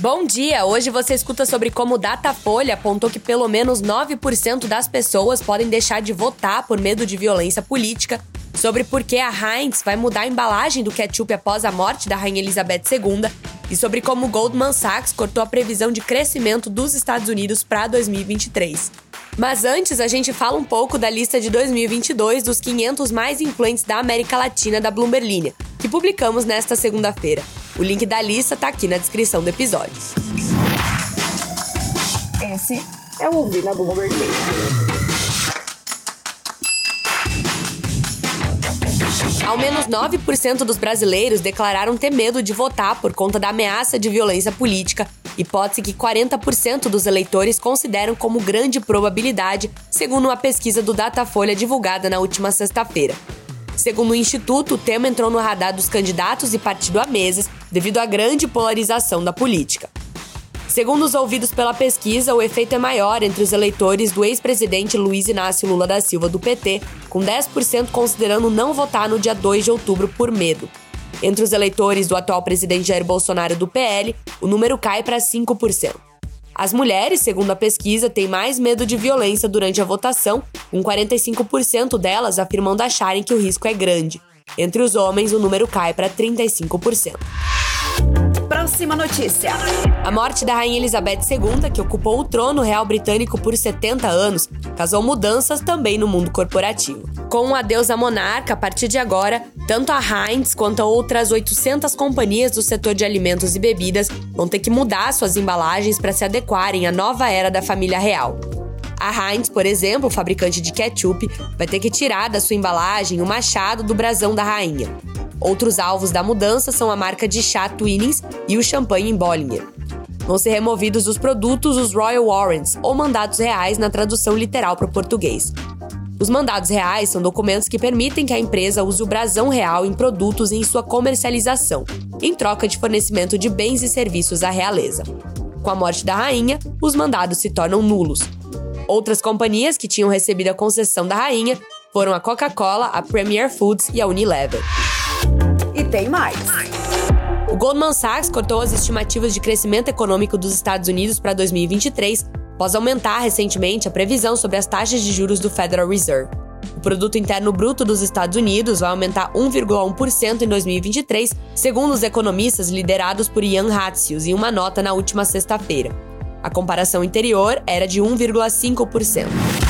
Bom dia! Hoje você escuta sobre como o Datafolha apontou que pelo menos 9% das pessoas podem deixar de votar por medo de violência política, sobre por que a Heinz vai mudar a embalagem do ketchup após a morte da Rainha Elizabeth II e sobre como o Goldman Sachs cortou a previsão de crescimento dos Estados Unidos para 2023. Mas antes, a gente fala um pouco da lista de 2022 dos 500 mais influentes da América Latina da Bloomberg Linha, que publicamos nesta segunda-feira. O link da lista tá aqui na descrição do episódio. Esse é o Ouvir na Bloomberg Ao menos 9% dos brasileiros declararam ter medo de votar por conta da ameaça de violência política, hipótese que 40% dos eleitores consideram como grande probabilidade, segundo uma pesquisa do Datafolha divulgada na última sexta-feira. Segundo o Instituto, o tema entrou no radar dos candidatos e partido a meses devido à grande polarização da política. Segundo os ouvidos pela pesquisa, o efeito é maior entre os eleitores do ex-presidente Luiz Inácio Lula da Silva do PT, com 10% considerando não votar no dia 2 de outubro por medo. Entre os eleitores do atual presidente Jair Bolsonaro do PL, o número cai para 5%. As mulheres, segundo a pesquisa, têm mais medo de violência durante a votação, com 45% delas afirmando acharem que o risco é grande. Entre os homens, o número cai para 35%. Próxima notícia. A morte da Rainha Elizabeth II, que ocupou o trono real britânico por 70 anos, causou mudanças também no mundo corporativo. Com o adeus à monarca, a partir de agora, tanto a Heinz quanto outras 800 companhias do setor de alimentos e bebidas vão ter que mudar suas embalagens para se adequarem à nova era da família real. A Heinz, por exemplo, fabricante de ketchup, vai ter que tirar da sua embalagem o machado do brasão da rainha. Outros alvos da mudança são a marca de chá Twinings e o champanhe em Bollinger. Vão ser removidos dos produtos os Royal Warrants, ou mandados reais na tradução literal para o português. Os mandados reais são documentos que permitem que a empresa use o brasão real em produtos em sua comercialização, em troca de fornecimento de bens e serviços à realeza. Com a morte da rainha, os mandados se tornam nulos. Outras companhias que tinham recebido a concessão da rainha foram a Coca-Cola, a Premier Foods e a Unilever. Tem mais. O Goldman Sachs cortou as estimativas de crescimento econômico dos Estados Unidos para 2023, após aumentar recentemente a previsão sobre as taxas de juros do Federal Reserve. O produto interno bruto dos Estados Unidos vai aumentar 1,1% em 2023, segundo os economistas liderados por Ian Hatzius em uma nota na última sexta-feira. A comparação anterior era de 1,5%.